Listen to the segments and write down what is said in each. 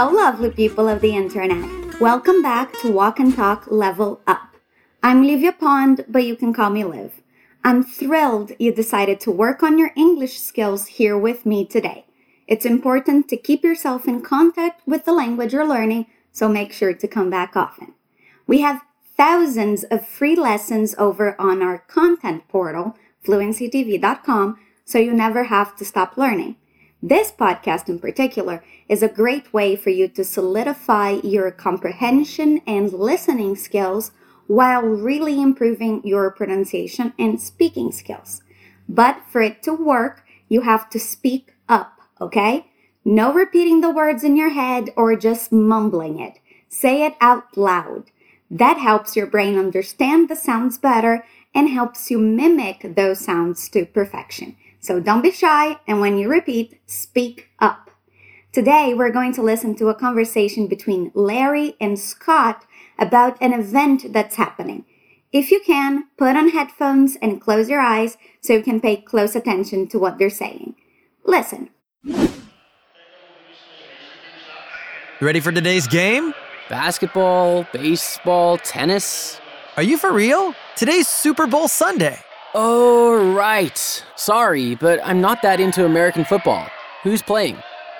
Hello, lovely people of the internet. Welcome back to Walk and Talk Level Up. I'm Livia Pond, but you can call me Liv. I'm thrilled you decided to work on your English skills here with me today. It's important to keep yourself in contact with the language you're learning, so make sure to come back often. We have thousands of free lessons over on our content portal, fluencytv.com, so you never have to stop learning. This podcast in particular is a great way for you to solidify your comprehension and listening skills while really improving your pronunciation and speaking skills. But for it to work, you have to speak up, okay? No repeating the words in your head or just mumbling it. Say it out loud. That helps your brain understand the sounds better and helps you mimic those sounds to perfection. So don't be shy, and when you repeat, speak up. Today, we're going to listen to a conversation between Larry and Scott about an event that's happening. If you can, put on headphones and close your eyes so you can pay close attention to what they're saying. Listen. Ready for today's game? Basketball, baseball, tennis. Are you for real? Today's Super Bowl Sunday. Oh, right. Sorry, but I'm not that into American football. Who's playing?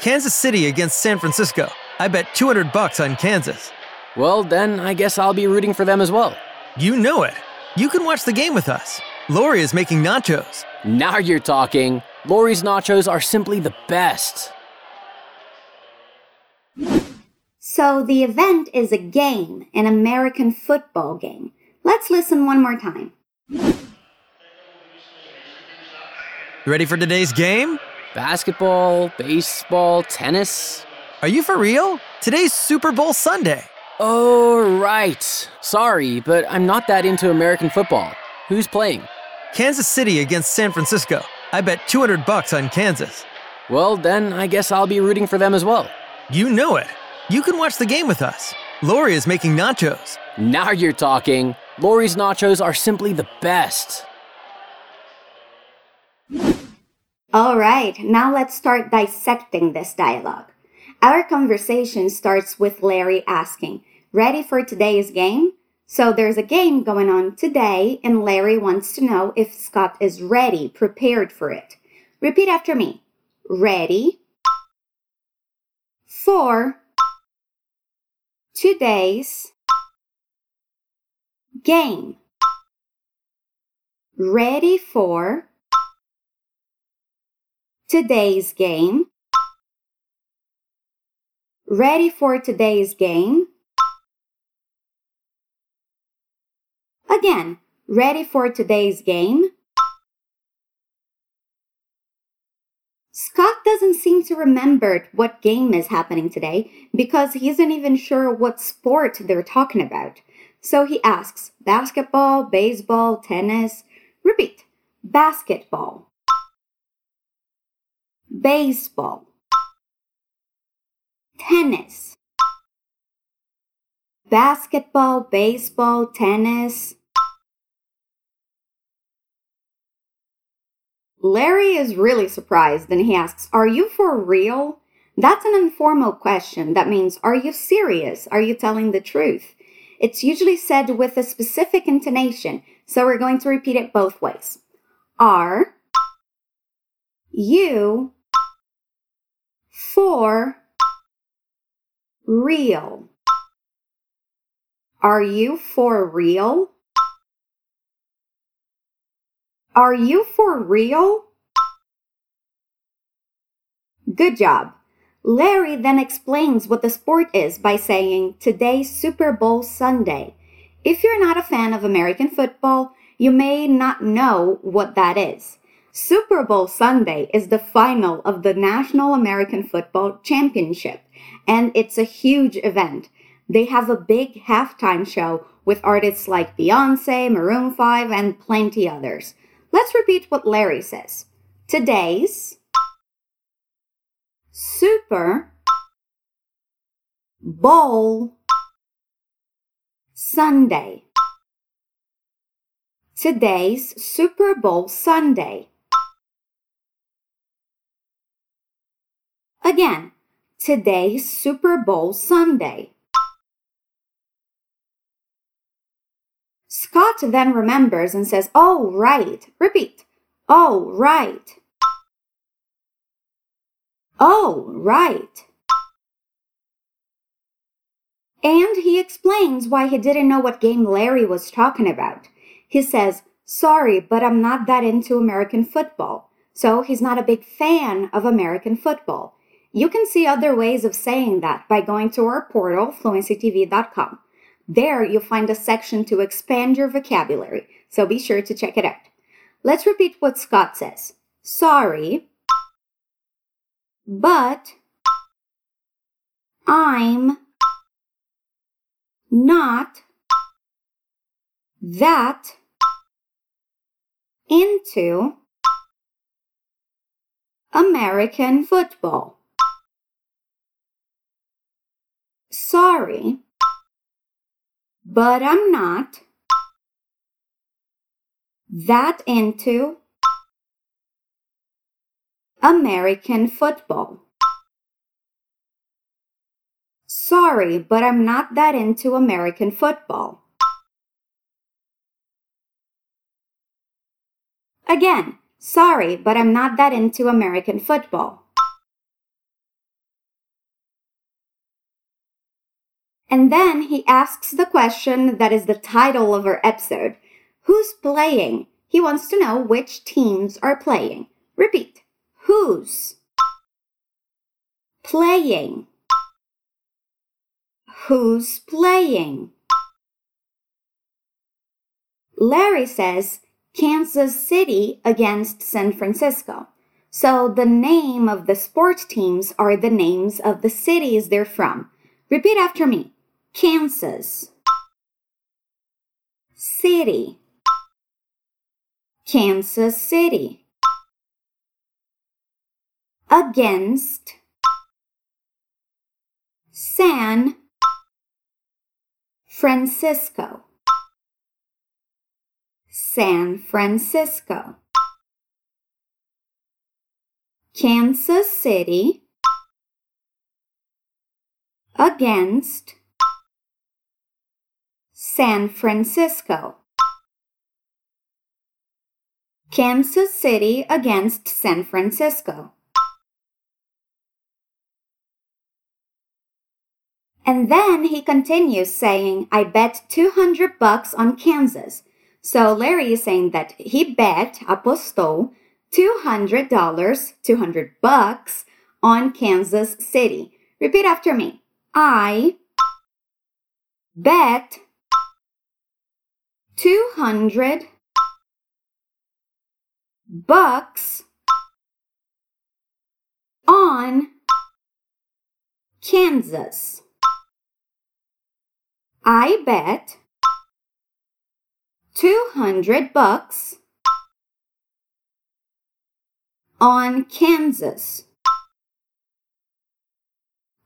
Kansas City against San Francisco. I bet 200 bucks on Kansas. Well, then I guess I'll be rooting for them as well. You know it. You can watch the game with us. Lori is making nachos. Now you're talking. Lori's nachos are simply the best. So the event is a game, an American football game. Let's listen one more time. You ready for today's game? Basketball, baseball, tennis. Are you for real? Today's Super Bowl Sunday. Oh, right. Sorry, but I'm not that into American football. Who's playing? Kansas City against San Francisco. I bet 200 bucks on Kansas. Well, then I guess I'll be rooting for them as well. You know it. You can watch the game with us. Lori is making nachos. Now you're talking. Lori's nachos are simply the best. All right, now let's start dissecting this dialogue. Our conversation starts with Larry asking, Ready for today's game? So there's a game going on today, and Larry wants to know if Scott is ready, prepared for it. Repeat after me. Ready for today's game. Ready for today's game. Ready for today's game. Again, ready for today's game. Scott doesn't seem to remember what game is happening today because he isn't even sure what sport they're talking about. So he asks basketball, baseball, tennis. Repeat basketball, baseball, tennis, basketball, baseball, tennis. Larry is really surprised and he asks, Are you for real? That's an informal question. That means, Are you serious? Are you telling the truth? It's usually said with a specific intonation, so we're going to repeat it both ways. Are you for real? Are you for real? Are you for real? Good job. Larry then explains what the sport is by saying, Today's Super Bowl Sunday. If you're not a fan of American football, you may not know what that is. Super Bowl Sunday is the final of the National American Football Championship, and it's a huge event. They have a big halftime show with artists like Beyonce, Maroon 5, and plenty others. Let's repeat what Larry says. Today's Super Bowl Sunday. Today's Super Bowl Sunday. Again, Today's Super Bowl Sunday. Scott then remembers and says, Oh, right. Repeat. Oh, right. Oh, right. And he explains why he didn't know what game Larry was talking about. He says, Sorry, but I'm not that into American football. So he's not a big fan of American football. You can see other ways of saying that by going to our portal, fluencytv.com. There you'll find a section to expand your vocabulary, so be sure to check it out. Let's repeat what Scott says. Sorry, but I'm not that into American football. Sorry, but I'm not that into American football. Sorry, but I'm not that into American football. Again, sorry, but I'm not that into American football. And then he asks the question that is the title of our episode Who's playing? He wants to know which teams are playing. Repeat. Who's playing? Who's playing? Larry says Kansas City against San Francisco. So the name of the sports teams are the names of the cities they're from. Repeat after me. Kansas. City. Kansas City. Against. San Francisco. San Francisco. Kansas City against San Francisco. Kansas City against San Francisco. And then he continues saying, I bet 200 bucks on Kansas. So Larry is saying that he bet, apostó, $200, 200 bucks on Kansas City. Repeat after me. I bet 200 bucks on Kansas. I bet 200 bucks on Kansas.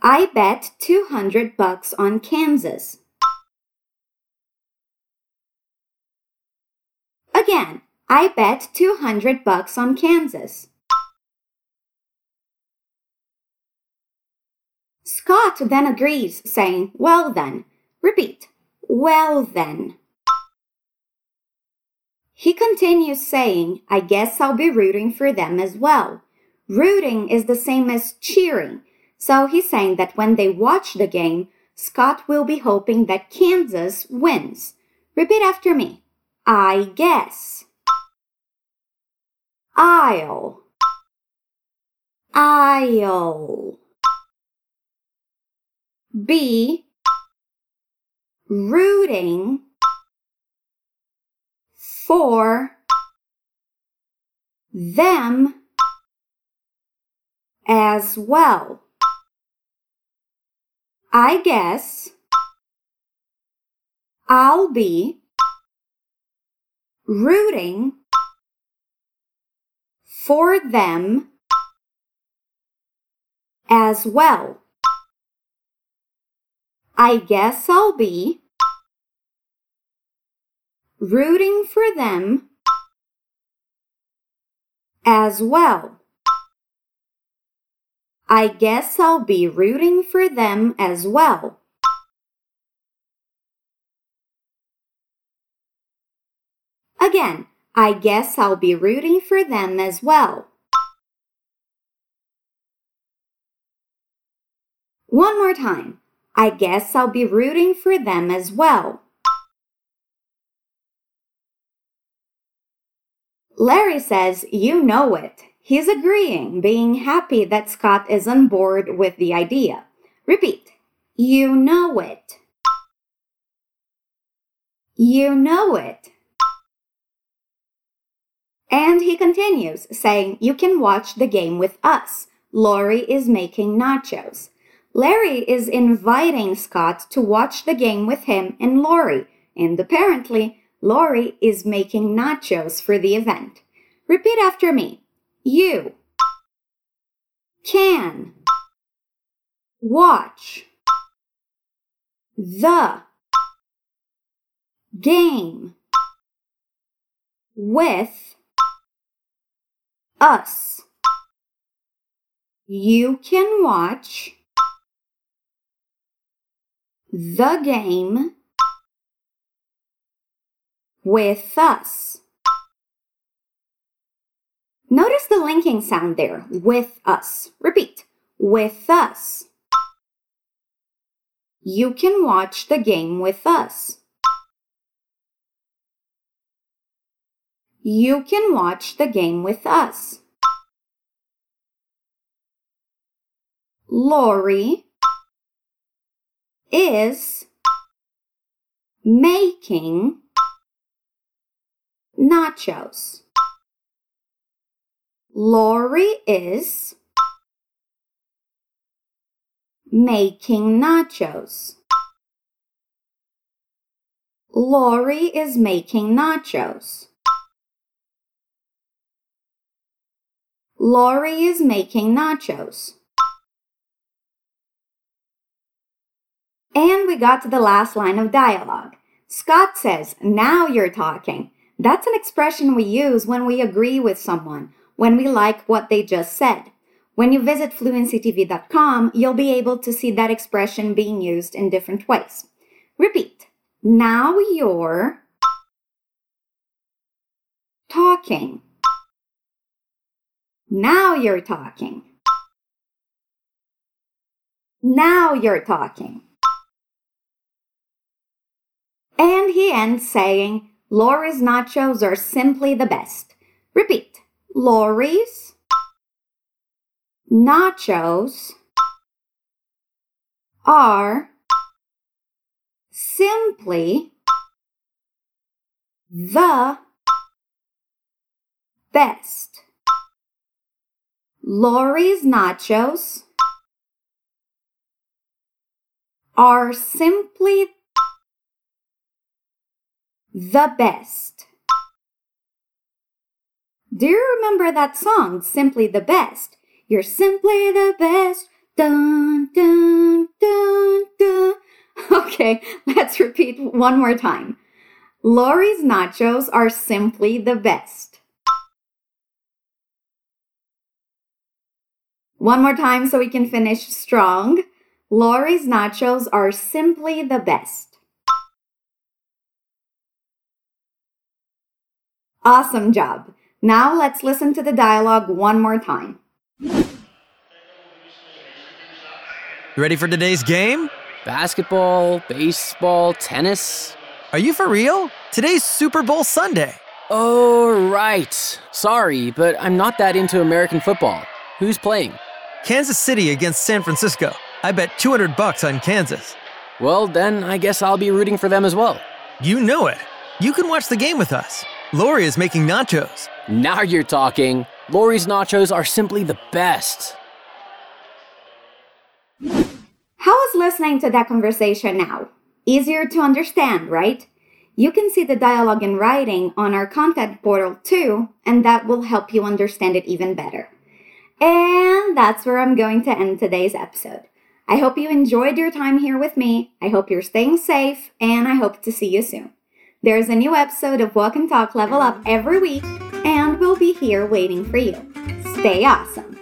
I bet 200 bucks on Kansas. Again, I bet 200 bucks on Kansas. Scott then agrees, saying, Well then. Repeat, Well then. He continues saying, I guess I'll be rooting for them as well. Rooting is the same as cheering, so he's saying that when they watch the game, Scott will be hoping that Kansas wins. Repeat after me. I guess. I'll. I'll. Be rooting for them as well. I guess I'll be rooting for them as well. I guess I'll be rooting for them as well. I guess I'll be rooting for them as well. Again, I guess I'll be rooting for them as well. One more time. I guess I'll be rooting for them as well. Larry says, You know it. He's agreeing, being happy that Scott is on board with the idea. Repeat. You know it. You know it. And he continues, saying, You can watch the game with us. Lori is making nachos. Larry is inviting Scott to watch the game with him and Lori, and apparently, Lori is making nachos for the event. Repeat after me. You can watch the game with us. You can watch the game with us. Notice the linking sound there, with us. Repeat, with us. You can watch the game with us. You can watch the game with us. Lori is making nachos. Lori is making nachos. Lori is making nachos. Lori is making nachos. And we got to the last line of dialogue. Scott says, Now you're talking. That's an expression we use when we agree with someone, when we like what they just said. When you visit fluencytv.com, you'll be able to see that expression being used in different ways. Repeat. Now you're talking. Now you're talking. Now you're talking. And he ends saying, Lori's nachos are simply the best. Repeat. Lori's nachos are simply the best. Lori's nachos are simply the best. Do you remember that song, Simply the Best? You're simply the best. Dun, dun, dun, dun. Okay, let's repeat one more time. Lori's nachos are simply the best. One more time so we can finish strong. Lori's nachos are simply the best. Awesome job. Now let's listen to the dialogue one more time. Ready for today's game? Basketball, baseball, tennis. Are you for real? Today's Super Bowl Sunday. Oh, right. Sorry, but I'm not that into American football. Who's playing? Kansas City against San Francisco. I bet 200 bucks on Kansas. Well, then I guess I'll be rooting for them as well. You know it. You can watch the game with us. Lori is making nachos. Now you're talking. Lori's nachos are simply the best. How is listening to that conversation now? Easier to understand, right? You can see the dialogue in writing on our content portal too, and that will help you understand it even better. And that's where I'm going to end today's episode. I hope you enjoyed your time here with me. I hope you're staying safe, and I hope to see you soon. There's a new episode of Walk and Talk Level Up every week, and we'll be here waiting for you. Stay awesome.